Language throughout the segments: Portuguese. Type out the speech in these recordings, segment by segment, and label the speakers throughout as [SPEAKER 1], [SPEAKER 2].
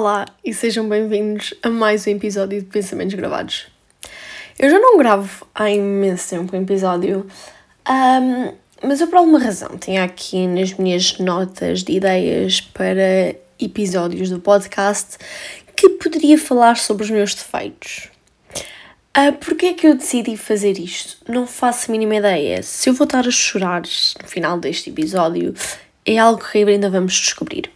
[SPEAKER 1] Olá e sejam bem-vindos a mais um episódio de Pensamentos Gravados. Eu já não gravo há imenso tempo um episódio, um, mas eu por alguma razão tinha aqui nas minhas notas de ideias para episódios do podcast que poderia falar sobre os meus defeitos. Uh, Porquê é que eu decidi fazer isto? Não faço a mínima ideia. Se eu vou estar a chorar no final deste episódio, é algo que ainda vamos descobrir.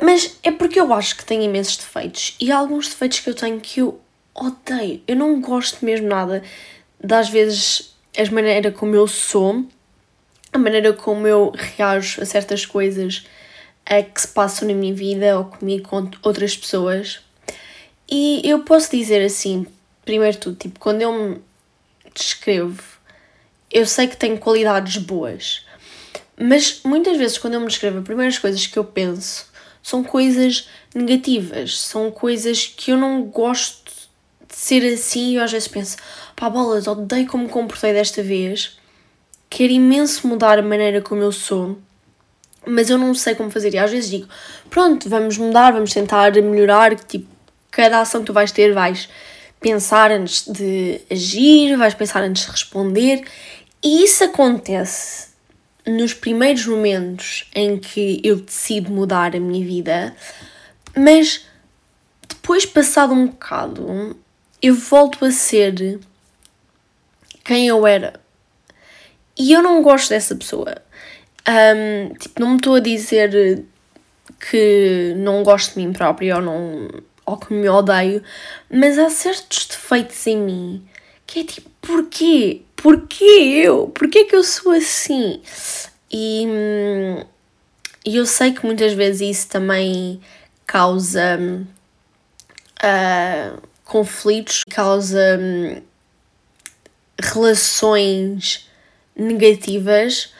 [SPEAKER 1] Mas é porque eu acho que tenho imensos defeitos e há alguns defeitos que eu tenho que eu odeio. Eu não gosto mesmo nada das vezes as maneira como eu sou, a maneira como eu reajo a certas coisas a que se passam na minha vida ou comigo com outras pessoas. E eu posso dizer assim, primeiro tudo, tipo, quando eu me descrevo, eu sei que tenho qualidades boas, mas muitas vezes quando eu me descrevo, as primeiras coisas que eu penso são coisas negativas, são coisas que eu não gosto de ser assim e às vezes penso, pá, bolas, odeio como me comportei desta vez, quero imenso mudar a maneira como eu sou, mas eu não sei como fazer. E às vezes digo, pronto, vamos mudar, vamos tentar melhorar, tipo, cada ação que tu vais ter vais pensar antes de agir, vais pensar antes de responder, e isso acontece nos primeiros momentos em que eu decido mudar a minha vida, mas depois, passado um bocado, eu volto a ser quem eu era. E eu não gosto dessa pessoa. Um, tipo, não me estou a dizer que não gosto de mim própria ou, não, ou que me odeio, mas há certos defeitos em mim que é tipo, porquê? Porquê eu? Porquê que eu sou assim? E, e eu sei que muitas vezes isso também causa uh, conflitos, causa um, relações negativas.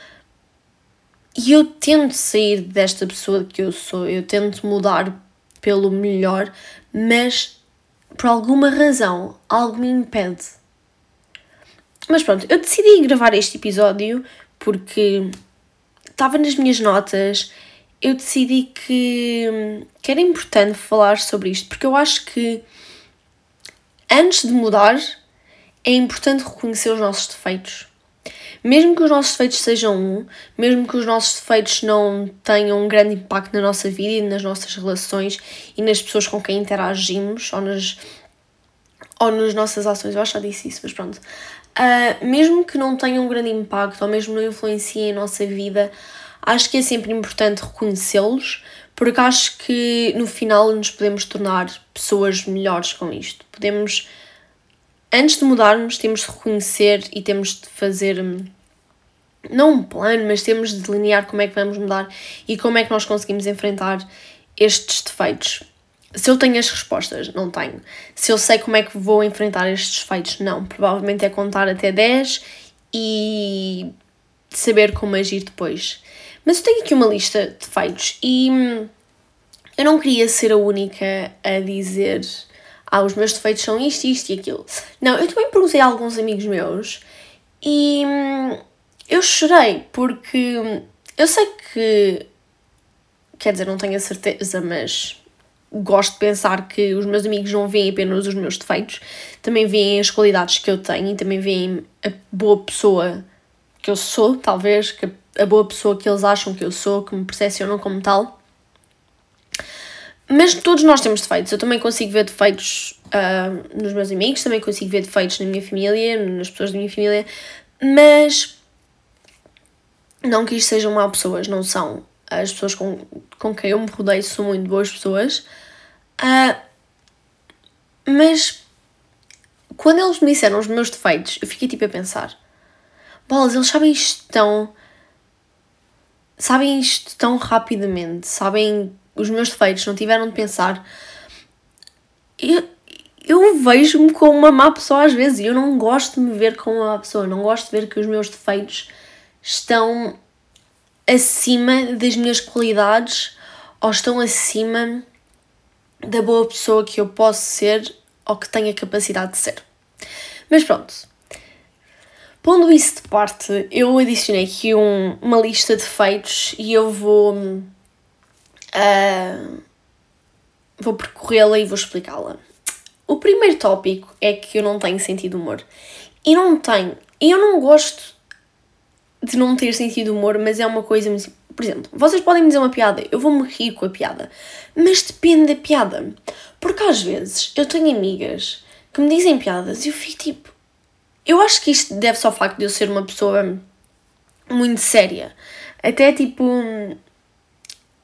[SPEAKER 1] E eu tento sair desta pessoa que eu sou, eu tento mudar pelo melhor, mas por alguma razão algo me impede. Mas pronto, eu decidi gravar este episódio porque estava nas minhas notas, eu decidi que, que era importante falar sobre isto, porque eu acho que antes de mudar é importante reconhecer os nossos defeitos. Mesmo que os nossos defeitos sejam um, mesmo que os nossos defeitos não tenham um grande impacto na nossa vida e nas nossas relações e nas pessoas com quem interagimos ou nas, ou nas nossas ações, eu acho que já disse isso, mas pronto. Uh, mesmo que não tenham um grande impacto ou mesmo não influenciem a nossa vida, acho que é sempre importante reconhecê-los, porque acho que no final nos podemos tornar pessoas melhores com isto. Podemos, antes de mudarmos, temos de reconhecer e temos de fazer, hum, não um plano, mas temos de delinear como é que vamos mudar e como é que nós conseguimos enfrentar estes defeitos. Se eu tenho as respostas, não tenho. Se eu sei como é que vou enfrentar estes defeitos, não. Provavelmente é contar até 10 e saber como agir depois. Mas eu tenho aqui uma lista de defeitos e hum, eu não queria ser a única a dizer ah, os meus defeitos são isto, isto e aquilo. Não, eu também perguntei a alguns amigos meus e hum, eu chorei porque hum, eu sei que quer dizer, não tenho a certeza, mas gosto de pensar que os meus amigos não veem apenas os meus defeitos, também veem as qualidades que eu tenho e também veem a boa pessoa que eu sou, talvez, que a boa pessoa que eles acham que eu sou, que me percepcionam como tal. Mas todos nós temos defeitos. Eu também consigo ver defeitos uh, nos meus amigos, também consigo ver defeitos na minha família, nas pessoas da minha família, mas não que isto sejam mal pessoas, não são. As pessoas com, com quem eu me rodeio são muito boas pessoas. Uh, mas quando eles me disseram os meus defeitos, eu fiquei tipo a pensar: bolas, eles sabem isto tão. sabem isto tão rapidamente, sabem os meus defeitos, não tiveram de pensar. Eu, eu vejo-me como uma má pessoa às vezes e eu não gosto de me ver como uma má pessoa, não gosto de ver que os meus defeitos estão acima das minhas qualidades ou estão acima da boa pessoa que eu posso ser ou que tenho a capacidade de ser. Mas pronto. Pondo isso de parte, eu adicionei aqui um, uma lista de feitos e eu vou. Uh, vou percorrê-la e vou explicá-la. O primeiro tópico é que eu não tenho sentido humor. E não tenho. Eu não gosto de não ter sentido humor, mas é uma coisa. Por exemplo, vocês podem me dizer uma piada, eu vou-me rir com a piada. Mas depende da piada. Porque às vezes eu tenho amigas que me dizem piadas e eu fico tipo. Eu acho que isto deve-se ao facto de eu ser uma pessoa muito séria. Até tipo.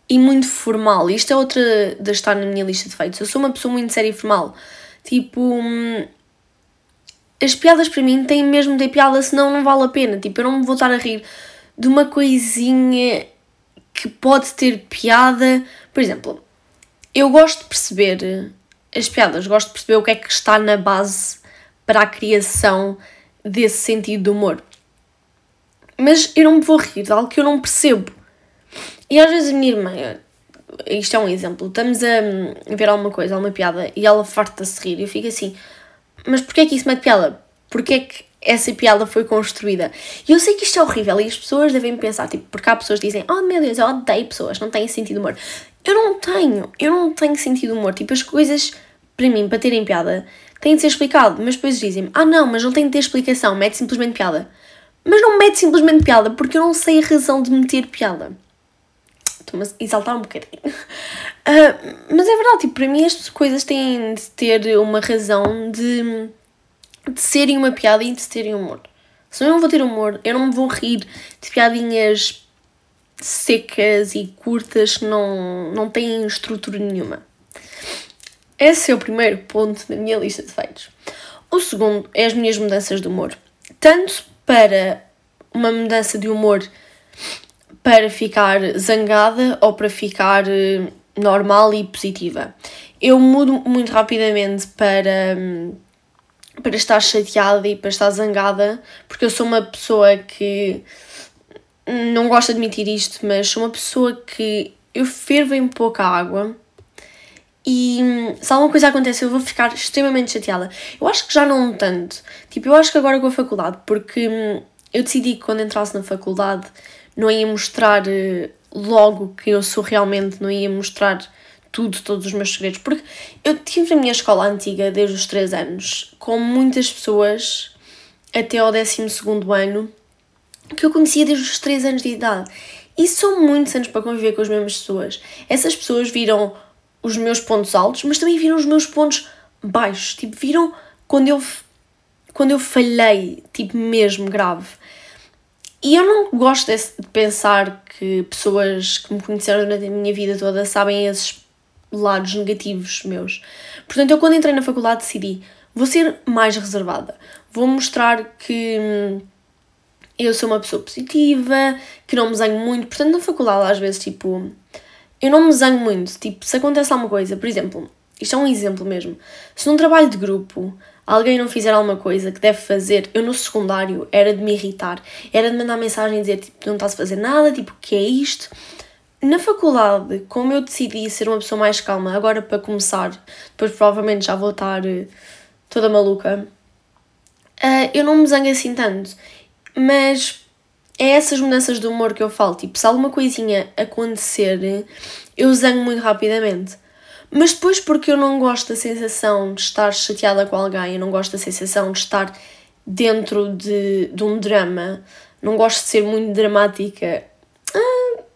[SPEAKER 1] E muito formal. Isto é outra de estar na minha lista de feitos. Eu sou uma pessoa muito séria e formal. Tipo. As piadas para mim têm mesmo de ter piada, senão não vale a pena. Tipo, eu não me vou estar a rir de uma coisinha que pode ter piada. Por exemplo, eu gosto de perceber as piadas, gosto de perceber o que é que está na base para a criação desse sentido de humor. Mas eu não me vou rir de algo que eu não percebo. E às vezes a minha irmã, isto é um exemplo, estamos a ver alguma coisa, alguma piada, e ela farta-se rir, e eu fico assim, mas porquê é que isso mete piada? Porquê é que essa piada foi construída? E eu sei que isto é horrível, e as pessoas devem pensar, tipo, porque há pessoas que dizem, oh meu Deus, eu odeio pessoas, não têm sentido humor. Eu não tenho, eu não tenho sentido humor, tipo, as coisas, para mim, para terem piada, têm de ser explicado, mas depois dizem ah não, mas não tem de ter explicação, mete simplesmente piada. Mas não mete simplesmente piada, porque eu não sei a razão de meter piada. Estou-me a exaltar um bocadinho. Uh, mas é verdade, tipo, para mim as coisas têm de ter uma razão de, de serem uma piada e de terem humor. Se eu não vou ter humor, eu não me vou rir de piadinhas secas e curtas que não, não têm estrutura nenhuma. Esse é o primeiro ponto da minha lista de feitos. O segundo é as minhas mudanças de humor. Tanto para uma mudança de humor para ficar zangada ou para ficar eh, normal e positiva. Eu mudo muito rapidamente para, para estar chateada e para estar zangada, porque eu sou uma pessoa que não gosto de admitir isto, mas sou uma pessoa que eu fervo em pouca água e se alguma coisa acontece eu vou ficar extremamente chateada. Eu acho que já não tanto. Tipo, eu acho que agora com a faculdade, porque eu decidi que quando entrasse na faculdade não ia mostrar eh, logo que eu sou realmente, não ia mostrar tudo, todos os meus segredos. Porque eu tive a minha escola antiga desde os 3 anos, com muitas pessoas até ao 12 ano, que eu conhecia desde os 3 anos de idade. E são muitos anos para conviver com as mesmas pessoas. Essas pessoas viram os meus pontos altos, mas também viram os meus pontos baixos. Tipo, viram quando eu, quando eu falhei, tipo, mesmo grave. E eu não gosto de pensar que pessoas que me conheceram durante a minha vida toda sabem esses lados negativos meus. Portanto, eu quando entrei na faculdade decidi, vou ser mais reservada. Vou mostrar que hum, eu sou uma pessoa positiva, que não me zango muito. Portanto, na faculdade, às vezes, tipo, eu não me zango muito. Tipo, se acontece alguma coisa, por exemplo, isto é um exemplo mesmo. Se num trabalho de grupo alguém não fizer alguma coisa que deve fazer, eu no secundário era de me irritar, era de mandar mensagem e dizer tipo, não estás a fazer nada, tipo, o que é isto? Na faculdade, como eu decidi ser uma pessoa mais calma, agora para começar, depois provavelmente já vou estar uh, toda maluca, uh, eu não me zango assim tanto. Mas é essas mudanças de humor que eu falo. Tipo, se alguma coisinha acontecer, eu zango muito rapidamente. Mas depois, porque eu não gosto da sensação de estar chateada com alguém, eu não gosto da sensação de estar dentro de, de um drama, não gosto de ser muito dramática.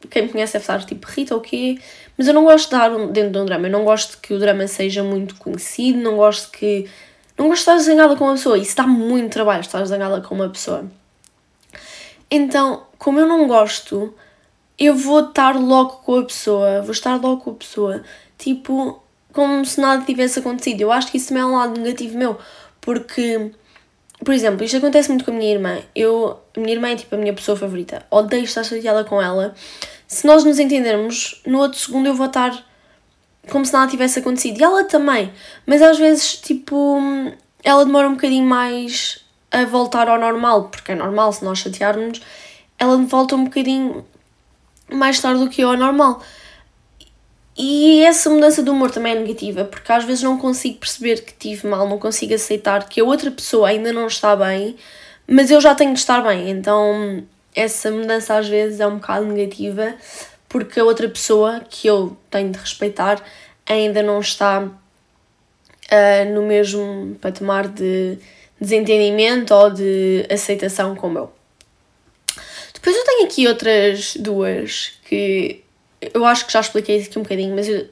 [SPEAKER 1] Quem me conhece deve estar tipo Rita ou quê, mas eu não gosto de estar dentro de um drama, eu não gosto que o drama seja muito conhecido, não gosto que. Não gosto de estar zangada com uma pessoa, isso dá muito trabalho estar zangada com uma pessoa. Então, como eu não gosto, eu vou estar logo com a pessoa, vou estar logo com a pessoa tipo, como se nada tivesse acontecido. Eu acho que isso também é um lado negativo meu, porque, por exemplo, isto acontece muito com a minha irmã. Eu, a minha irmã é tipo a minha pessoa favorita, odeio estar chateada com ela. Se nós nos entendermos, no outro segundo eu vou estar como se nada tivesse acontecido. E ela também, mas às vezes, tipo, ela demora um bocadinho mais a voltar ao normal, porque é normal se nós chatearmos, ela volta um bocadinho mais tarde do que eu ao normal. E essa mudança de humor também é negativa, porque às vezes não consigo perceber que tive mal, não consigo aceitar que a outra pessoa ainda não está bem, mas eu já tenho de estar bem. Então, essa mudança às vezes é um bocado negativa, porque a outra pessoa, que eu tenho de respeitar, ainda não está uh, no mesmo patamar de desentendimento ou de aceitação como eu. Depois eu tenho aqui outras duas que eu acho que já expliquei isso aqui um bocadinho, mas eu,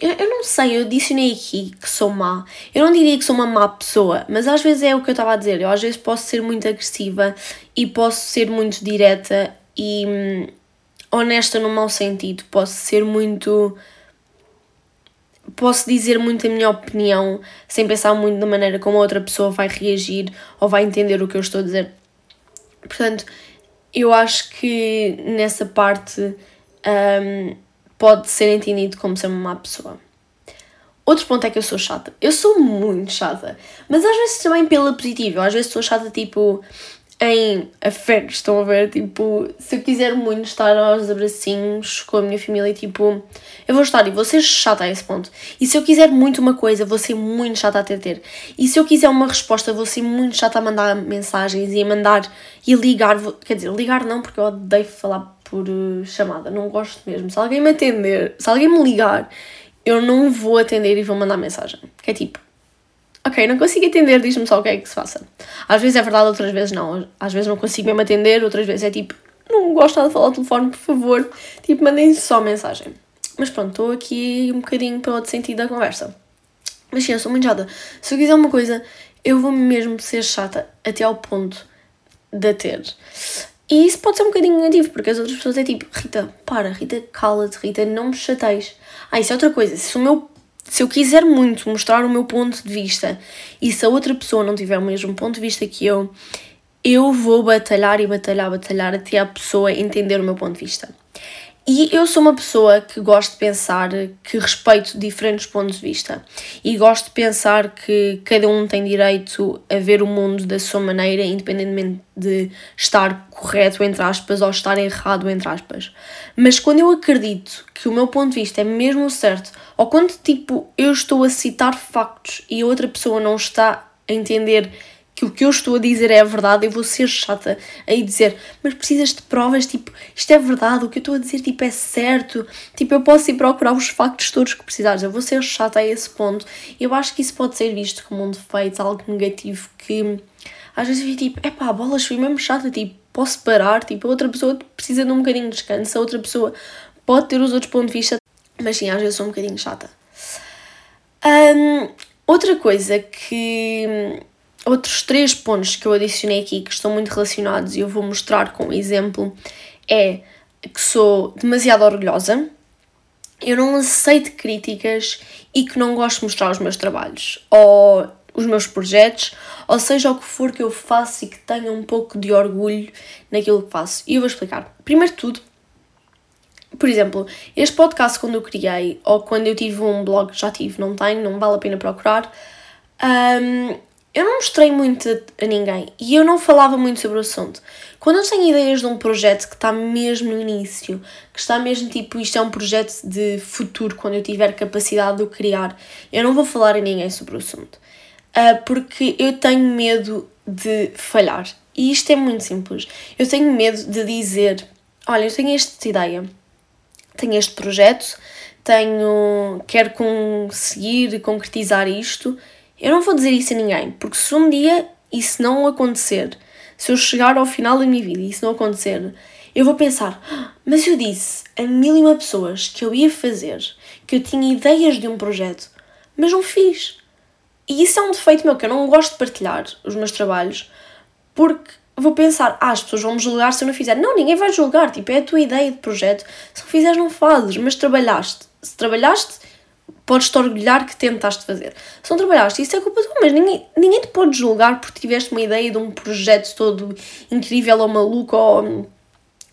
[SPEAKER 1] eu, eu, não sei, eu adicionei aqui que sou má. Eu não diria que sou uma má pessoa, mas às vezes é o que eu estava a dizer. Eu às vezes posso ser muito agressiva e posso ser muito direta e hum, honesta no mau sentido. Posso ser muito. Posso dizer muito a minha opinião sem pensar muito na maneira como a outra pessoa vai reagir ou vai entender o que eu estou a dizer. Portanto, eu acho que nessa parte um, pode ser entendido como ser uma má pessoa. Outro ponto é que eu sou chata. Eu sou muito chata, mas às vezes também pela positiva. Às vezes sou chata tipo em afetos, estão a ver? Tipo, se eu quiser muito estar aos abracinhos com a minha família, tipo, eu vou estar e vou ser chata a esse ponto. E se eu quiser muito uma coisa, vou ser muito chata a ter. E se eu quiser uma resposta, vou ser muito chata a mandar mensagens e a mandar e ligar. Quer dizer, ligar não, porque eu odeio falar por uh, chamada, não gosto mesmo. Se alguém me atender, se alguém me ligar, eu não vou atender e vou mandar mensagem. Que é tipo, ok, não consigo atender, diz-me só o que é que se faça. Às vezes é verdade, outras vezes não. Às vezes não consigo mesmo atender, outras vezes é tipo, não gosto nada de falar ao telefone, por favor, tipo, mandem só mensagem. Mas pronto, estou aqui um bocadinho para outro sentido da conversa. Mas sim, eu sou muito chata. Se eu quiser uma coisa, eu vou mesmo ser chata até ao ponto de ter. E isso pode ser um bocadinho negativo, porque as outras pessoas é tipo, Rita, para, Rita, cala-te, Rita, não me chateis. Ah, isso é outra coisa. Se, o meu, se eu quiser muito mostrar o meu ponto de vista e se a outra pessoa não tiver o mesmo ponto de vista que eu, eu vou batalhar e batalhar, batalhar até a pessoa entender o meu ponto de vista. E eu sou uma pessoa que gosto de pensar que respeito diferentes pontos de vista e gosto de pensar que cada um tem direito a ver o mundo da sua maneira, independentemente de estar correto, entre aspas, ou estar errado, entre aspas. Mas quando eu acredito que o meu ponto de vista é mesmo certo, ou quando tipo eu estou a citar factos e outra pessoa não está a entender que o que eu estou a dizer é a verdade, eu vou ser chata aí dizer, mas precisas de provas, tipo, isto é verdade, o que eu estou a dizer, tipo, é certo, tipo, eu posso ir procurar os factos todos que precisares, eu vou ser chata a esse ponto. Eu acho que isso pode ser visto como um defeito, algo negativo que às vezes eu tipo, é pá, bolas, fui mesmo chata, tipo, posso parar, tipo, a outra pessoa precisa de um bocadinho de descanso, a outra pessoa pode ter os outros pontos de vista, mas sim, às vezes sou um bocadinho chata. Um, outra coisa que outros três pontos que eu adicionei aqui que estão muito relacionados e eu vou mostrar com um exemplo é que sou demasiado orgulhosa, eu não aceito críticas e que não gosto de mostrar os meus trabalhos ou os meus projetos, ou seja, o que for que eu faço e que tenha um pouco de orgulho naquilo que faço. E eu vou explicar. Primeiro de tudo, por exemplo, este podcast quando eu criei, ou quando eu tive um blog, já tive, não tenho, não vale a pena procurar, um, eu não mostrei muito a, ninguém e eu não falava muito sobre o assunto. Quando eu tenho ideias de um projeto que está mesmo no início, que está mesmo tipo, isto é um projeto de futuro, quando eu tiver capacidade de o criar, eu não vou falar a ninguém sobre o assunto. Uh, porque eu tenho medo de falhar. E isto é muito simples. Eu tenho medo de dizer: olha, eu tenho esta ideia, tenho este projeto, tenho, quero conseguir concretizar isto eu não vou dizer isso a ninguém, porque se um dia isso não acontecer, se eu chegar ao final da minha vida e isso não acontecer, eu vou pensar, ah, mas eu disse a mil e uma pessoas que eu ia fazer, que eu tinha ideias de um projeto, mas não fiz. E isso é um defeito meu, que eu não gosto de partilhar os meus trabalhos, porque vou pensar, ah, as pessoas vão me julgar se eu não fizer. Não, ninguém vai julgar, tipo, é a tua ideia de projeto. Se não fizeres, não fazes, mas trabalhaste. Se trabalhaste, podes-te orgulhar que tentaste fazer. Se não trabalhaste, isso é culpa tua, mas ninguém, ninguém te pode julgar porque tiveste uma ideia de um projeto todo incrível ou maluco ou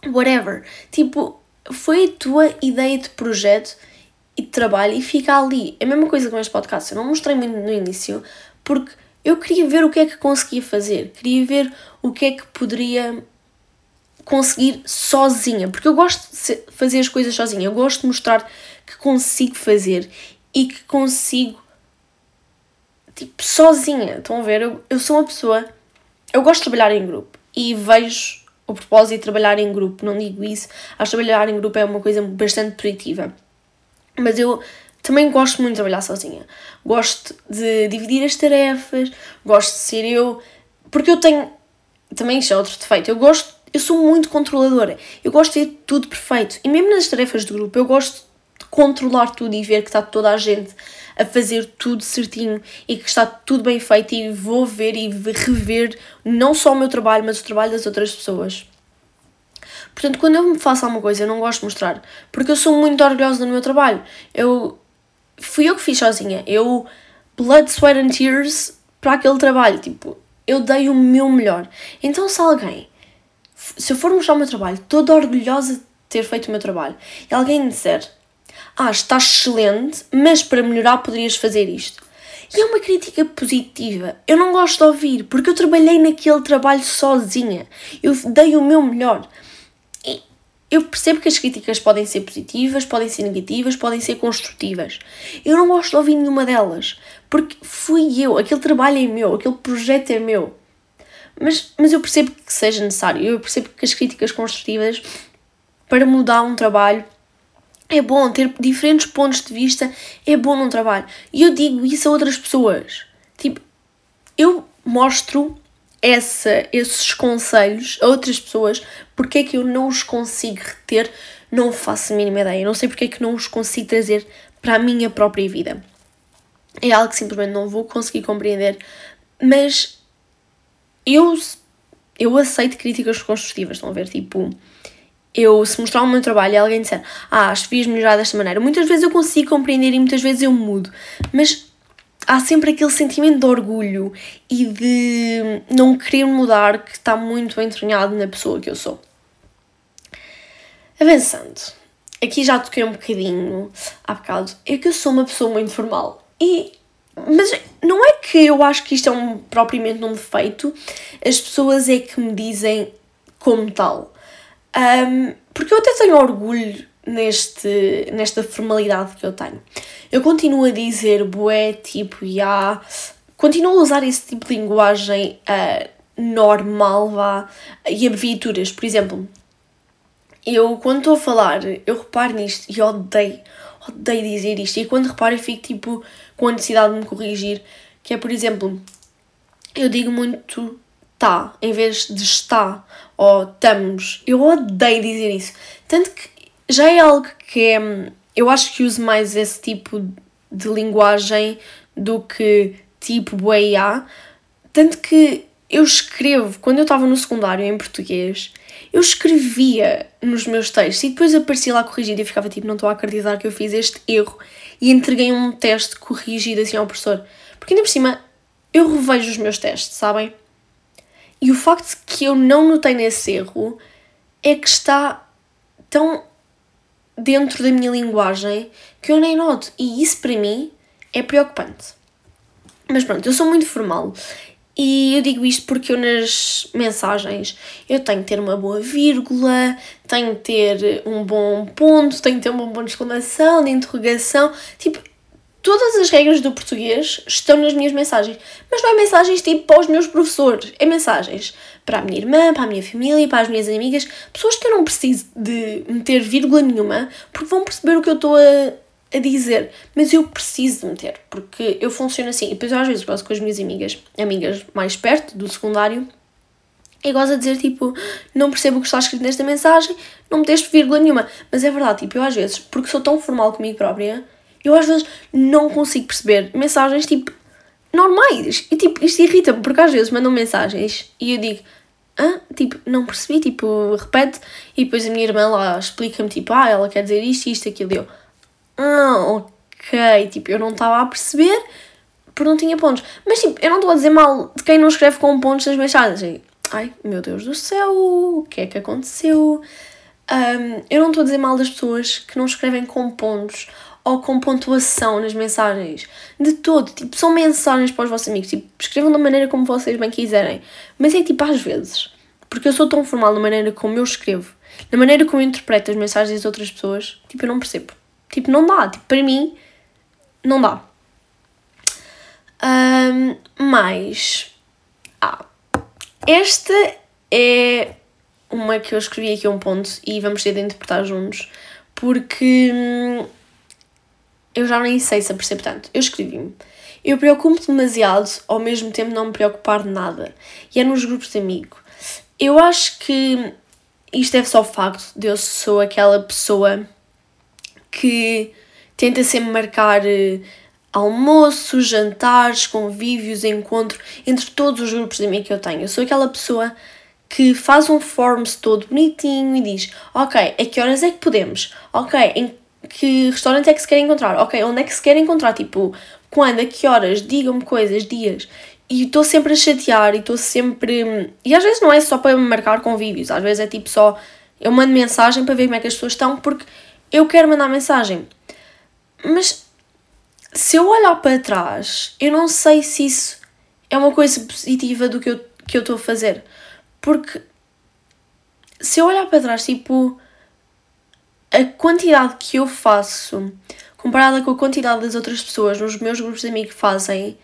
[SPEAKER 1] whatever. Tipo, foi a tua ideia de projeto e de trabalho e fica ali. É a mesma coisa com este podcast. Eu não mostrei muito no início porque eu queria ver o que é que conseguia fazer, queria ver o que é que poderia conseguir sozinha, porque eu gosto de fazer as coisas sozinha, eu gosto de mostrar que consigo fazer e que consigo, tipo, sozinha. Estão a ver? Eu, eu sou uma pessoa. Eu gosto de trabalhar em grupo e vejo o propósito de trabalhar em grupo. Não digo isso, acho que trabalhar em grupo é uma coisa bastante positiva. Mas eu também gosto muito de trabalhar sozinha. Gosto de dividir as tarefas, gosto de ser eu, porque eu tenho, também isto é outro defeito, eu gosto, eu sou muito controladora, eu gosto de ver tudo perfeito, e mesmo nas tarefas de grupo, eu gosto controlar tudo e ver que está toda a gente a fazer tudo certinho e que está tudo bem feito e vou ver e rever não só o meu trabalho, mas o trabalho das outras pessoas. Portanto, quando eu me faço alguma coisa, eu não gosto de mostrar, porque eu sou muito orgulhosa do meu trabalho. Eu fui eu que fiz sozinha. Eu blood, sweat and tears para aquele trabalho, tipo, eu dei o meu melhor. Então, se alguém, se eu for mostrar o meu trabalho, toda orgulhosa de ter feito o meu trabalho, e alguém me disser, ah, está excelente, mas para melhorar poderias fazer isto. E é uma crítica positiva. Eu não gosto de ouvir, porque eu trabalhei naquele trabalho sozinha. Eu dei o meu melhor. E eu percebo que as críticas podem ser positivas, podem ser negativas, podem ser construtivas. Eu não gosto de ouvir nenhuma delas, porque fui eu, aquele trabalho é meu, aquele projeto é meu. Mas, mas eu percebo que seja necessário, eu percebo que as críticas construtivas para mudar um trabalho é bom ter diferentes pontos de vista, é bom num trabalho. E eu digo isso a outras pessoas. Tipo, eu mostro essa, esses conselhos a outras pessoas, porque é que eu não os consigo reter, não faço a mínima ideia. Não sei porque é que não os consigo trazer para a minha própria vida. É algo que simplesmente não vou conseguir compreender, mas eu, eu aceito críticas construtivas, estão a ver? Tipo, eu, se mostrar o meu trabalho e alguém disser, ah, acho que devias melhorar desta maneira, muitas vezes eu consigo compreender e muitas vezes eu mudo, mas há sempre aquele sentimento de orgulho e de não querer mudar que está muito entranhado na pessoa que eu sou. Avançando, aqui já toquei um bocadinho há bocado, é que eu sou uma pessoa muito formal e mas não é que eu acho que isto é um, propriamente um defeito, as pessoas é que me dizem como tal. Um, porque eu até tenho orgulho neste, nesta formalidade que eu tenho. Eu continuo a dizer bué, tipo, ya. Yeah, continuo a usar esse tipo de linguagem uh, normal, vá, e abreviaturas. Por exemplo, eu quando estou a falar, eu reparo nisto e odeio, odeio dizer isto. E quando reparo, eu fico tipo com a necessidade de me corrigir. Que é, por exemplo, eu digo muito tá em vez de está ou estamos. Eu odeio dizer isso. Tanto que já é algo que é. Eu acho que uso mais esse tipo de linguagem do que tipo bueia. Tanto que eu escrevo, quando eu estava no secundário em português, eu escrevia nos meus textos e depois aparecia lá corrigido e ficava tipo, não estou a acreditar que eu fiz este erro e entreguei um teste corrigido assim ao professor. Porque ainda por cima eu revejo os meus testes, sabem? E o facto que eu não notei nesse erro é que está tão dentro da minha linguagem que eu nem noto. E isso para mim é preocupante. Mas pronto, eu sou muito formal e eu digo isto porque eu nas mensagens eu tenho que ter uma boa vírgula, tenho que ter um bom ponto, tenho que ter um bom ponto de exclamação, de interrogação. Tipo, Todas as regras do português estão nas minhas mensagens, mas não é mensagens tipo para os meus professores, é mensagens para a minha irmã, para a minha família, para as minhas amigas, pessoas que eu não preciso de meter vírgula nenhuma, porque vão perceber o que eu estou a, a dizer, mas eu preciso de meter, porque eu funciono assim. E depois eu às vezes gosto com as minhas amigas, amigas mais perto do secundário, e gosto a dizer tipo, não percebo o que está escrito nesta mensagem, não meteste vírgula nenhuma. Mas é verdade, tipo, eu às vezes, porque sou tão formal comigo própria, eu às vezes não consigo perceber mensagens tipo normais. E tipo, isto irrita-me porque às vezes mandam mensagens e eu digo, ah, tipo, não percebi, tipo, repete. E depois a minha irmã lá explica-me, tipo, ah, ela quer dizer isto, isto, aquilo. E eu, ah, ok. Tipo, eu não estava a perceber porque não tinha pontos. Mas tipo, eu não estou a dizer mal de quem não escreve com pontos nas mensagens. Ai, meu Deus do céu, o que é que aconteceu? Um, eu não estou a dizer mal das pessoas que não escrevem com pontos ou com pontuação nas mensagens. De todo. Tipo, são mensagens para os vossos amigos. Tipo, escrevam da maneira como vocês bem quiserem. Mas é tipo, às vezes, porque eu sou tão formal na maneira como eu escrevo, na maneira como eu interpreto as mensagens das outras pessoas, tipo, eu não percebo. Tipo, não dá. Tipo, para mim, não dá. Um, mas. Ah. Esta é uma que eu escrevi aqui um ponto e vamos ter de interpretar juntos, porque hum, eu já nem sei se apercebo tanto. Eu escrevi-me. Eu preocupo-me demasiado, ao mesmo tempo não me preocupar de nada. E é nos grupos de amigo. Eu acho que isto deve só ao facto de eu sou aquela pessoa que tenta sempre marcar uh, almoços, jantares, convívios, encontro entre todos os grupos de amigos que eu tenho. Eu sou aquela pessoa que faz um forms todo bonitinho e diz: Ok, a que horas é que podemos? Ok, em que restaurante é que se quer encontrar? Ok, onde é que se quer encontrar? Tipo, quando, a que horas? Digam-me coisas, dias. E estou sempre a chatear e estou sempre. E às vezes não é só para marcar convívios, às vezes é tipo só. Eu mando mensagem para ver como é que as pessoas estão porque eu quero mandar mensagem. Mas se eu olhar para trás, eu não sei se isso é uma coisa positiva do que eu que eu estou a fazer. Porque se eu olhar para trás, tipo, a quantidade que eu faço comparada com a quantidade das outras pessoas nos meus grupos de amigos fazem,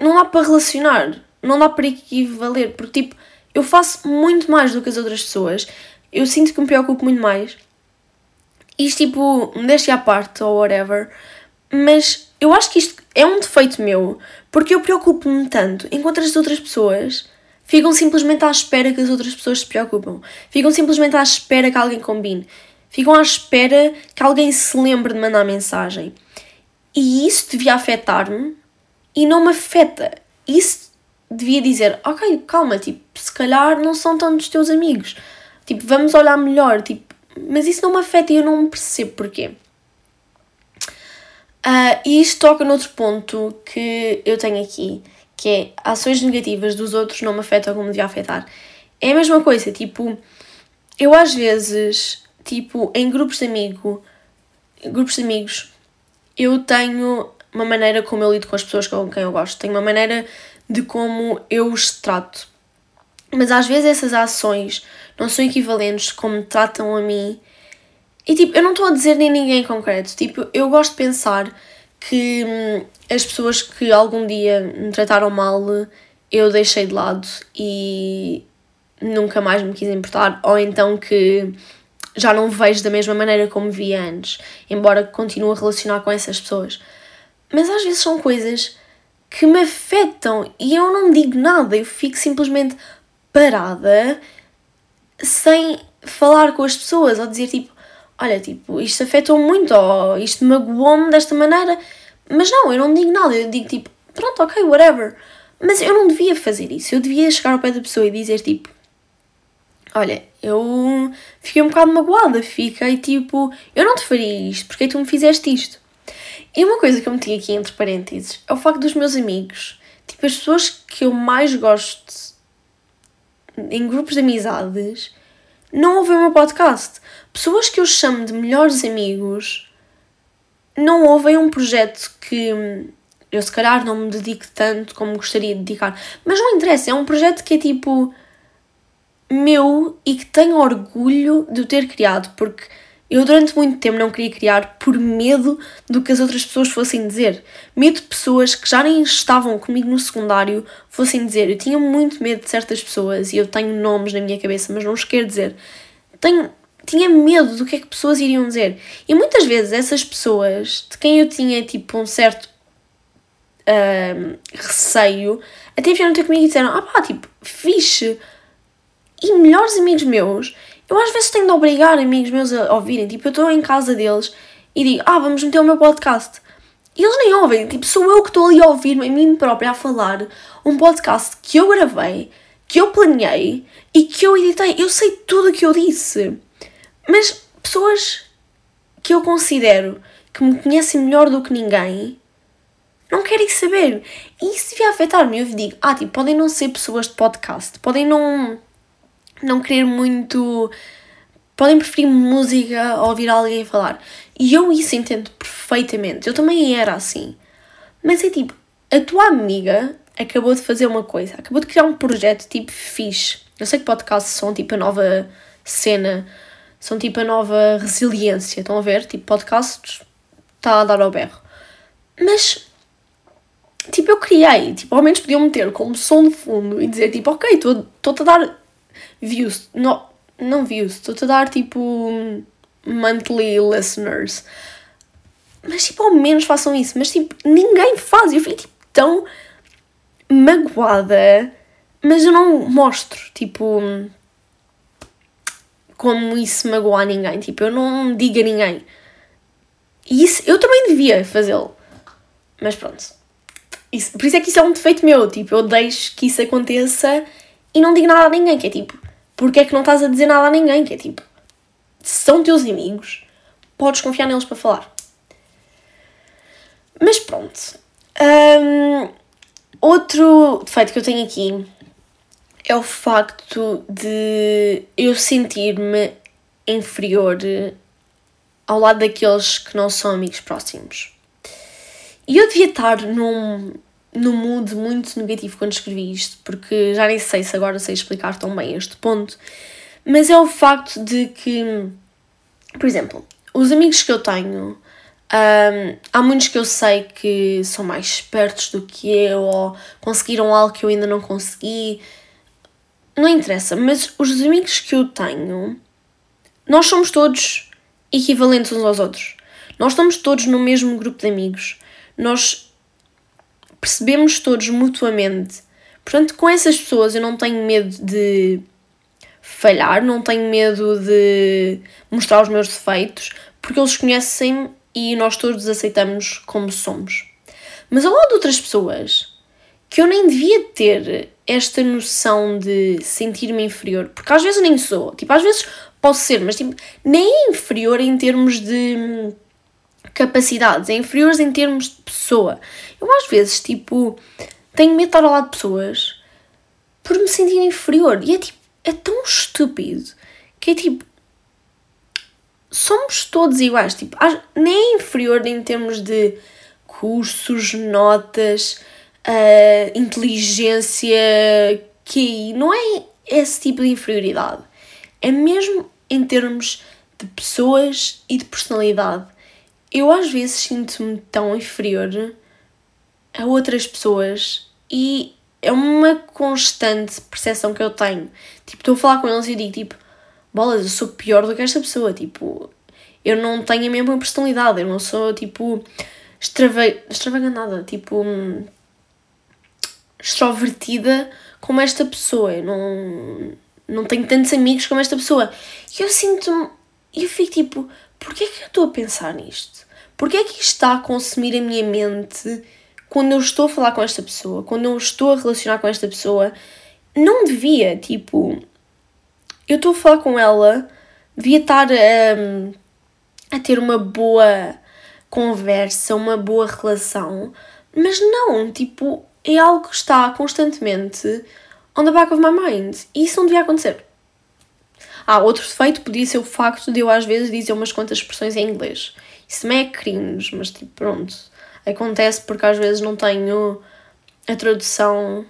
[SPEAKER 1] não dá para relacionar, não dá para equivaler, porque tipo, eu faço muito mais do que as outras pessoas, eu sinto que me preocupo muito mais. Isto tipo, me deixe à parte ou whatever, mas eu acho que isto é um defeito meu, porque eu preocupo-me tanto, enquanto as outras pessoas ficam simplesmente à espera que as outras pessoas se preocupam, ficam simplesmente à espera que alguém combine, ficam à espera que alguém se lembre de mandar mensagem. E isso devia afetar-me e não me afeta. Isso devia dizer, ok, calma, tipo, se calhar não são tantos teus amigos. Tipo, vamos olhar melhor, tipo, mas isso não me afeta e eu não percebo porquê. Uh, e isto toca noutro ponto que eu tenho aqui, que é ações negativas dos outros não me afetam como devia afetar. É a mesma coisa, tipo, eu às vezes, tipo, em grupos de amigo, grupos de amigos, eu tenho uma maneira como eu lido com as pessoas com quem eu gosto, tenho uma maneira de como eu os trato. Mas às vezes essas ações não são equivalentes como me tratam a mim e tipo, eu não estou a dizer nem ninguém em concreto. Tipo, eu gosto de pensar que hum, as pessoas que algum dia me trataram mal eu deixei de lado e nunca mais me quis importar, ou então que já não vejo da mesma maneira como via antes, embora continue a relacionar com essas pessoas. Mas às vezes são coisas que me afetam e eu não digo nada, eu fico simplesmente parada sem falar com as pessoas ou dizer tipo, olha, tipo, isto afetou muito, ou isto magoou-me desta maneira. Mas não, eu não digo nada, eu digo tipo, pronto, ok, whatever. Mas eu não devia fazer isso, eu devia chegar ao pé da pessoa e dizer tipo, olha, eu fiquei um bocado magoada, fiquei tipo, eu não te faria isto, porque tu me fizeste isto. E uma coisa que eu meti aqui entre parênteses é o facto dos meus amigos, tipo, as pessoas que eu mais gosto em grupos de amizades, não ouvem o meu podcast pessoas que eu chamo de melhores amigos não ouvem um projeto que eu se calhar não me dedico tanto como gostaria de dedicar, mas não interessa, é um projeto que é tipo meu e que tenho orgulho de o ter criado, porque eu durante muito tempo não queria criar por medo do que as outras pessoas fossem dizer. Medo de pessoas que já nem estavam comigo no secundário fossem dizer. Eu tinha muito medo de certas pessoas e eu tenho nomes na minha cabeça, mas não os quero dizer. Tenho tinha medo do que é que pessoas iriam dizer. E muitas vezes essas pessoas, de quem eu tinha tipo um certo uh, receio, até vieram ter comigo e disseram: Ah pá, tipo, fixe. E melhores amigos meus, eu às vezes tenho de obrigar amigos meus a ouvirem. Tipo, eu estou em casa deles e digo: Ah, vamos meter o meu podcast. E eles nem ouvem, tipo, sou eu que estou ali a ouvir-me a mim própria a falar um podcast que eu gravei, que eu planeei e que eu editei. Eu sei tudo o que eu disse. Mas pessoas que eu considero que me conhecem melhor do que ninguém não querem saber. E isso devia afetar-me. Eu digo, ah, tipo, podem não ser pessoas de podcast, podem não, não querer muito. Podem preferir música ou ouvir alguém falar. E eu isso entendo perfeitamente. Eu também era assim. Mas é tipo, a tua amiga acabou de fazer uma coisa, acabou de criar um projeto tipo fixe. Eu sei que podcasts são tipo a nova cena são tipo a nova resiliência. Estão a ver? Tipo, podcasts está a dar ao berro. Mas, tipo, eu criei. Tipo, ao menos podiam meter como som de fundo e dizer, tipo, ok, estou-te a dar views. Não, não views. Estou-te a dar, tipo, monthly listeners. mas tipo, ao menos façam isso. Mas tipo, ninguém faz. Eu fico tipo, tão magoada, mas eu não mostro, tipo, como isso magoa a ninguém. Tipo, eu não digo a ninguém. E isso, eu também devia fazê-lo. Mas pronto. Isso, por isso é que isso é um defeito meu. Tipo, eu deixo que isso aconteça e não digo nada a ninguém. Que é tipo, porque é que não estás a dizer nada a ninguém? Que é tipo, se são teus amigos, podes confiar neles para falar. Mas pronto. Um, outro defeito que eu tenho aqui é o facto de eu sentir-me inferior ao lado daqueles que não são amigos próximos. E eu devia estar num, num mood muito negativo quando escrevi isto, porque já nem sei se agora sei explicar tão bem este ponto, mas é o facto de que, por exemplo, os amigos que eu tenho um, há muitos que eu sei que são mais espertos do que eu ou conseguiram algo que eu ainda não consegui. Não interessa, mas os amigos que eu tenho, nós somos todos equivalentes uns aos outros. Nós estamos todos no mesmo grupo de amigos. Nós percebemos todos mutuamente. Portanto, com essas pessoas eu não tenho medo de falhar, não tenho medo de mostrar os meus defeitos, porque eles conhecem-me e nós todos aceitamos como somos. Mas ao lado de outras pessoas que eu nem devia ter esta noção de sentir-me inferior, porque às vezes nem sou, tipo, às vezes posso ser, mas tipo, nem é inferior em termos de capacidades, é inferior em termos de pessoa. Eu às vezes, tipo, tenho medo de estar ao lado de pessoas por me sentir inferior e é tipo, é tão estúpido que é tipo, somos todos iguais, tipo, nem é inferior em termos de cursos, notas, uh, inteligência, QI, não é esse tipo de inferioridade. É mesmo em termos de pessoas e de personalidade. Eu às vezes sinto-me tão inferior a outras pessoas e é uma constante percepção que eu tenho. Tipo, estou a falar com eles e digo tipo, bolas, eu sou pior do que esta pessoa, tipo, eu não tenho a mesma personalidade, eu não sou, tipo, extrava tipo, extrovertida como esta pessoa, eu não, não tenho tantos amigos como esta pessoa. E eu sinto-me, eu fico tipo, porquê é que eu estou a pensar nisto? Porquê é que isto está a consumir a minha mente quando eu estou a falar com esta pessoa, quando eu estou a relacionar com esta pessoa? Não devia, tipo, eu estou a falar com ela, devia estar a, a ter uma boa conversa, uma boa relação, mas não, tipo, é algo que está constantemente on the back of my mind e isso não devia acontecer. Ah, outro defeito podia ser o facto de eu às vezes dizer umas quantas expressões em inglês. Isso também é cringe, mas tipo, pronto. Acontece porque às vezes não tenho a tradução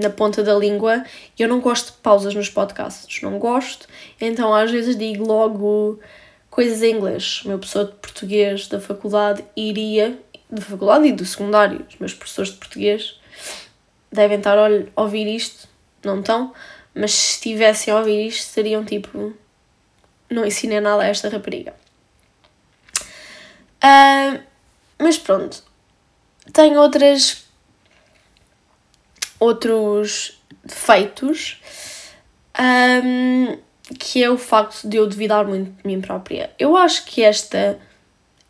[SPEAKER 1] na ponta da língua e eu não gosto de pausas nos podcasts, não gosto, então às vezes digo logo coisas em inglês. O meu professor de português da faculdade iria, da faculdade e do secundário, os meus professores de português devem estar a ouvir isto, não estão, mas se estivessem a ouvir isto seriam tipo, não ensinei nada a esta rapariga. Uh, mas pronto, tenho outras outros defeitos, um, que é o facto de eu duvidar muito de mim própria. Eu acho que esta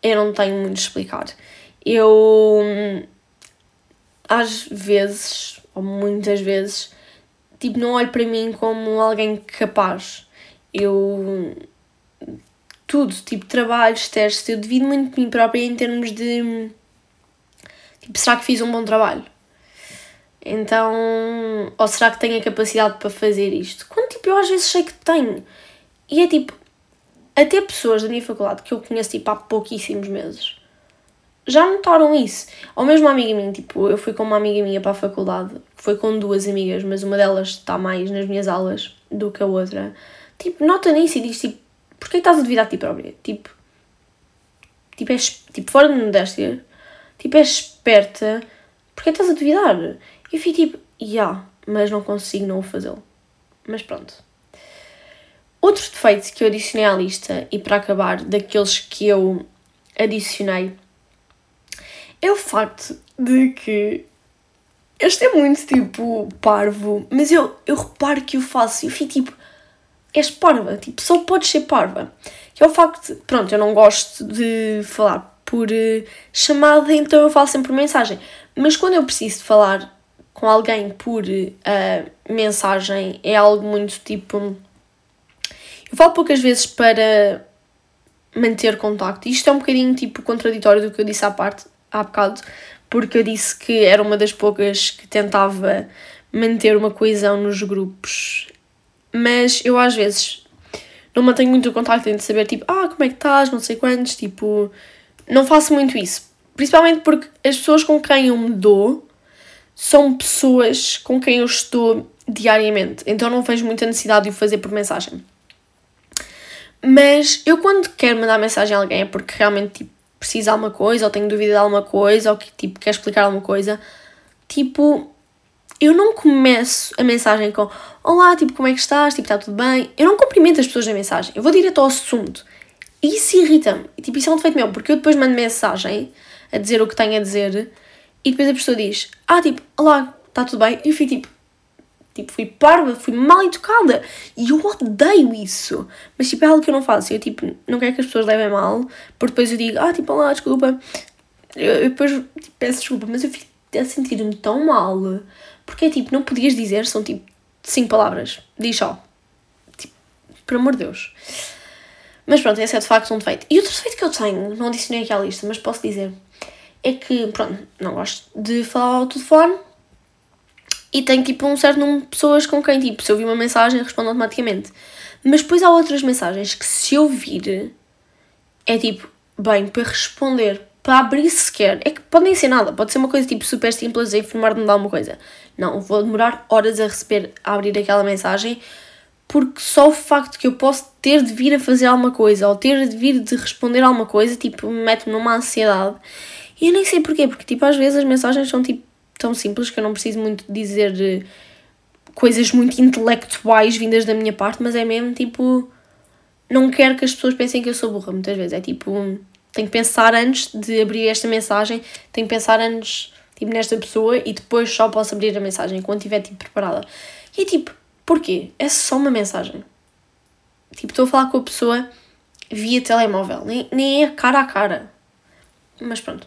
[SPEAKER 1] eu não tenho muito de explicar. Eu às vezes, ou muitas vezes, tipo, não olho para mim como alguém capaz. Eu tudo, tipo, trabalhos, testes, eu devido muito de mim própria em termos de tipo, será que fiz um bom trabalho? Então, ou será que tenho a capacidade para fazer isto? Quando tipo, eu às vezes sei que tenho. E é tipo, até pessoas da minha faculdade que eu conheço tipo há pouquíssimos meses já notaram isso. Ou mesmo uma amiga minha, tipo, eu fui com uma amiga minha para a faculdade, foi com duas amigas, mas uma delas está mais nas minhas aulas do que a outra. Tipo, nota nisso e diz tipo, porquê estás a duvidar de ti própria? Tipo, tipo, és, tipo fora de modéstia, tipo, és esperta, porquê estás a duvidar? E eu fui tipo, já, yeah, mas não consigo não fazê-lo. Mas pronto. Outro defeito que eu adicionei à lista, e para acabar, daqueles que eu adicionei é o facto de que este é muito tipo parvo, mas eu, eu reparo que o faço e eu fico tipo, és parva, tipo, só podes ser parva. Que é o facto de, pronto, eu não gosto de falar por uh, chamada, então eu falo sempre por mensagem. Mas quando eu preciso de falar com alguém por uh, mensagem, é algo muito tipo. Eu falo poucas vezes para manter contacto. Isto é um bocadinho tipo contraditório do que eu disse à parte, há bocado, porque eu disse que era uma das poucas que tentava manter uma coesão nos grupos. Mas eu às vezes não mantenho muito o contacto de saber tipo, ah, como é que estás, não sei quantos, tipo, não faço muito isso. Principalmente porque as pessoas com quem eu me dou são pessoas com quem eu estou diariamente, então não vejo muita necessidade de o fazer por mensagem. Mas eu quando quero mandar mensagem a alguém é porque realmente tipo, precisa de alguma coisa, ou tenho dúvida de alguma coisa, ou que tipo, quer explicar alguma coisa, tipo, eu não começo a mensagem com Olá, tipo, como é que estás? Tipo, está tudo bem? Eu não cumprimento as pessoas na mensagem, eu vou direto ao assunto. E isso irrita-me. Tipo, isso é um defeito meu, porque eu depois mando mensagem a dizer o que tenho a dizer e depois a pessoa diz: Ah, tipo, olá, está tudo bem? E eu fui tipo, Tipo, fui parva, fui mal educada. E eu odeio isso. Mas, tipo, é algo que eu não faço. Eu, tipo, não quero que as pessoas levem mal. Porque depois eu digo, ah, tipo, olá, desculpa. Eu, eu depois tipo, peço desculpa. Mas eu fico a sentir-me tão mal. Porque é, tipo, não podias dizer, são, tipo, cinco palavras. Diz só. Tipo, por amor de Deus. Mas pronto, esse é de facto um defeito. E outro defeito que eu tenho, não adicionei aqui à lista, mas posso dizer, é que, pronto, não gosto de falar ao telefone e tenho tipo um certo número de pessoas com quem, tipo, se eu vi uma mensagem, respondo automaticamente. Mas depois há outras mensagens que, se eu vir, é tipo, bem, para responder, para abrir sequer, é que pode nem ser nada, pode ser uma coisa tipo super simples a informar-me de alguma coisa. Não, vou demorar horas a receber, a abrir aquela mensagem, porque só o facto que eu posso ter de vir a fazer alguma coisa ou ter de vir de responder alguma coisa, tipo, mete-me numa ansiedade. E eu nem sei porquê, porque tipo, às vezes as mensagens são tipo tão simples que eu não preciso muito dizer eh, coisas muito intelectuais vindas da minha parte, mas é mesmo tipo. Não quero que as pessoas pensem que eu sou burra, muitas vezes. É tipo. Tenho que pensar antes de abrir esta mensagem, tenho que pensar antes tipo, nesta pessoa e depois só posso abrir a mensagem quando estiver tipo, preparada. E é tipo, porquê? É só uma mensagem. Tipo, estou a falar com a pessoa via telemóvel, nem, nem é cara a cara. Mas pronto.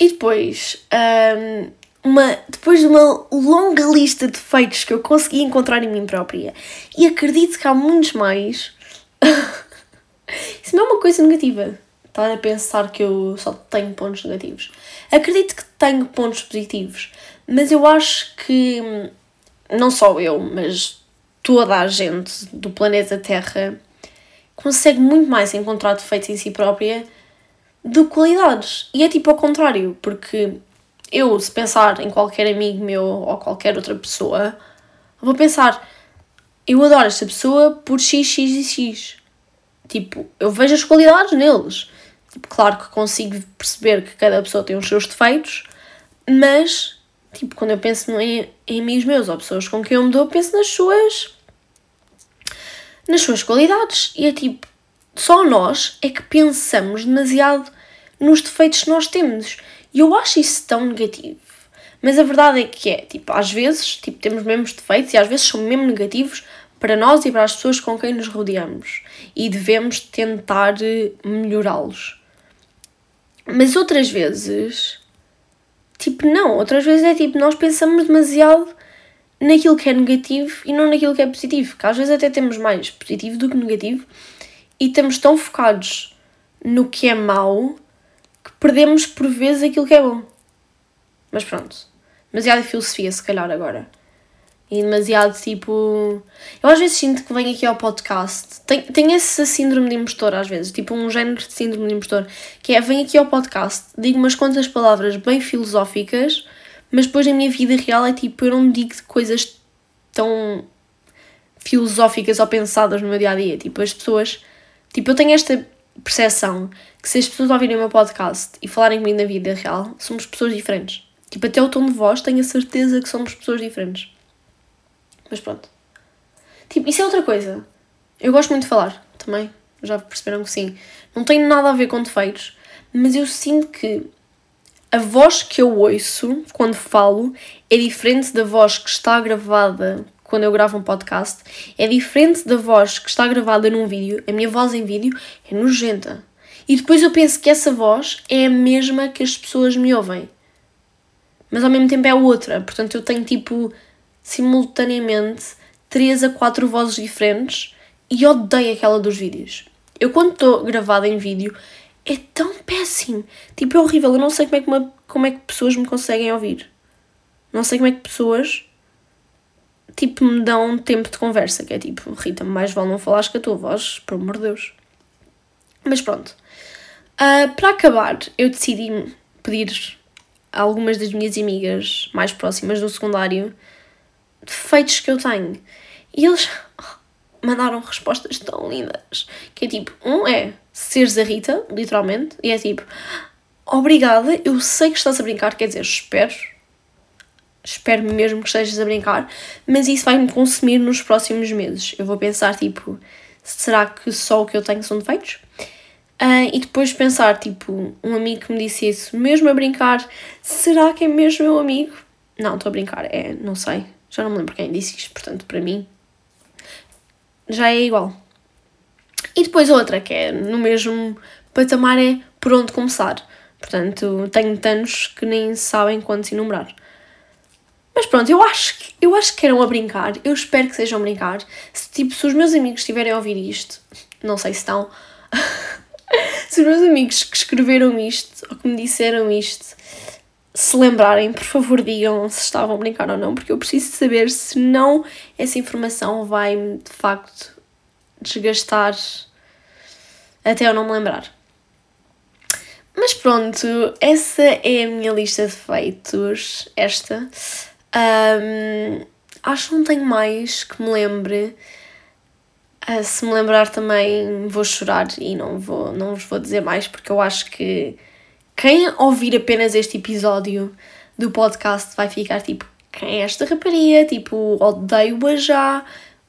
[SPEAKER 1] E depois, um, uma, depois de uma longa lista de feitos que eu consegui encontrar em mim própria, e acredito que há muitos mais, isso não é uma coisa negativa. Estar a pensar que eu só tenho pontos negativos. Acredito que tenho pontos positivos, mas eu acho que não só eu, mas toda a gente do planeta Terra consegue muito mais encontrar defeitos em si própria de qualidades. E é tipo ao contrário, porque eu, se pensar em qualquer amigo meu ou qualquer outra pessoa, vou pensar, eu adoro esta pessoa por x, x e x. Tipo, eu vejo as qualidades neles. Tipo, claro que consigo perceber que cada pessoa tem os seus defeitos, mas, tipo, quando eu penso em, em amigos meus ou pessoas com quem eu me dou, penso nas suas. nas suas qualidades. E é tipo, só nós é que pensamos demasiado nos defeitos que nós temos. E eu acho isso tão negativo. Mas a verdade é que é, tipo, às vezes, tipo, temos mesmo defeitos e às vezes são mesmo negativos para nós e para as pessoas com quem nos rodeamos. E devemos tentar eh, melhorá-los. Mas outras vezes, tipo, não. Outras vezes é tipo, nós pensamos demasiado naquilo que é negativo e não naquilo que é positivo. Que às vezes até temos mais positivo do que negativo e estamos tão focados no que é mau perdemos por vezes aquilo que é bom. Mas pronto. Demasiada filosofia, se calhar, agora. E demasiado tipo. Eu às vezes sinto que venho aqui ao podcast. Tenho, tenho esse síndrome de impostor, às vezes. Tipo, um género de síndrome de impostor. Que é: venho aqui ao podcast, digo umas quantas palavras bem filosóficas, mas depois na minha vida real é tipo: eu não digo coisas tão filosóficas ou pensadas no meu dia a dia. Tipo, as pessoas. Tipo, eu tenho esta percepção que se as pessoas ouvirem o meu podcast e falarem comigo na vida real, somos pessoas diferentes. Tipo, até o tom de voz tenho a certeza que somos pessoas diferentes. Mas pronto. Tipo, isso é outra coisa. Eu gosto muito de falar também. Já perceberam que sim. Não tem nada a ver com defeitos, mas eu sinto que a voz que eu ouço quando falo é diferente da voz que está gravada quando eu gravo um podcast, é diferente da voz que está gravada num vídeo. A minha voz em vídeo é nojenta. E depois eu penso que essa voz é a mesma que as pessoas me ouvem. Mas ao mesmo tempo é outra. Portanto, eu tenho tipo simultaneamente três a quatro vozes diferentes e odeio aquela dos vídeos. Eu quando estou gravada em vídeo é tão péssimo. Tipo, é horrível. Eu não sei como é que, uma, como é que pessoas me conseguem ouvir. Não sei como é que pessoas tipo, me dão tempo de conversa, que é tipo, Rita, mais vale não falares com a tua voz, por amor de Deus. Mas pronto. Uh, para acabar, eu decidi pedir a algumas das minhas amigas mais próximas do secundário defeitos que eu tenho. E eles mandaram respostas tão lindas. Que é tipo, um é seres a Rita, literalmente, e é tipo, obrigada, eu sei que estás a brincar, quer dizer, espero espero mesmo que estejas a brincar, mas isso vai-me consumir nos próximos meses. Eu vou pensar, tipo, será que só o que eu tenho são defeitos? Uh, e depois pensar, tipo, um amigo que me disse isso, mesmo a brincar, será que é mesmo meu amigo? Não, estou a brincar, é, não sei, já não me lembro quem disse isto, portanto, para mim, já é igual. E depois outra, que é no mesmo patamar, é por onde começar. Portanto, tenho tantos que nem sabem quantos enumerar. Mas pronto, eu acho que, eu acho que eram a brincar. Eu espero que sejam a brincar. Se, tipo, se os meus amigos estiverem a ouvir isto, não sei se estão. se os meus amigos que escreveram isto ou que me disseram isto se lembrarem, por favor digam se estavam a brincar ou não, porque eu preciso saber se não essa informação vai-me de facto desgastar até eu não me lembrar. Mas pronto, essa é a minha lista de feitos, esta. Um, acho que não tenho mais que me lembre. Uh, se me lembrar também vou chorar e não, vou, não vos vou dizer mais porque eu acho que quem ouvir apenas este episódio do podcast vai ficar tipo quem é esta rapariga? Tipo, odeio-a já.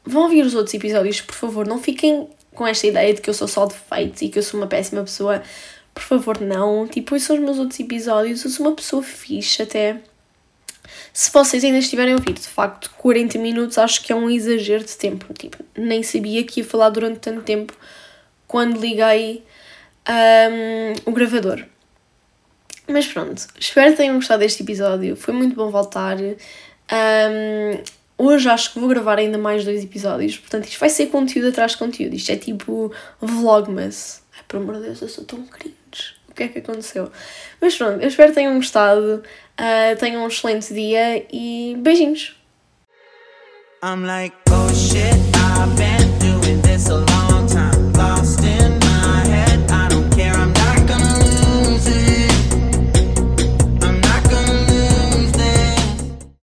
[SPEAKER 1] Vão ouvir os outros episódios, por favor, não fiquem com esta ideia de que eu sou só defeito e que eu sou uma péssima pessoa. Por favor, não. Tipo, esses são os meus outros episódios. Eu sou uma pessoa fixe até. Se vocês ainda estiverem a ouvir, de facto, 40 minutos acho que é um exagero de tempo. Tipo, nem sabia que ia falar durante tanto tempo quando liguei um, o gravador. Mas pronto, espero que tenham gostado deste episódio. Foi muito bom voltar. Um, hoje acho que vou gravar ainda mais dois episódios, portanto isto vai ser conteúdo atrás de conteúdo. Isto é tipo vlogmas. Ai, por amor de Deus, eu sou tão cringe. Que é que aconteceu? Mas pronto, eu espero que tenham gostado. Uh, tenham um excelente dia e beijinhos.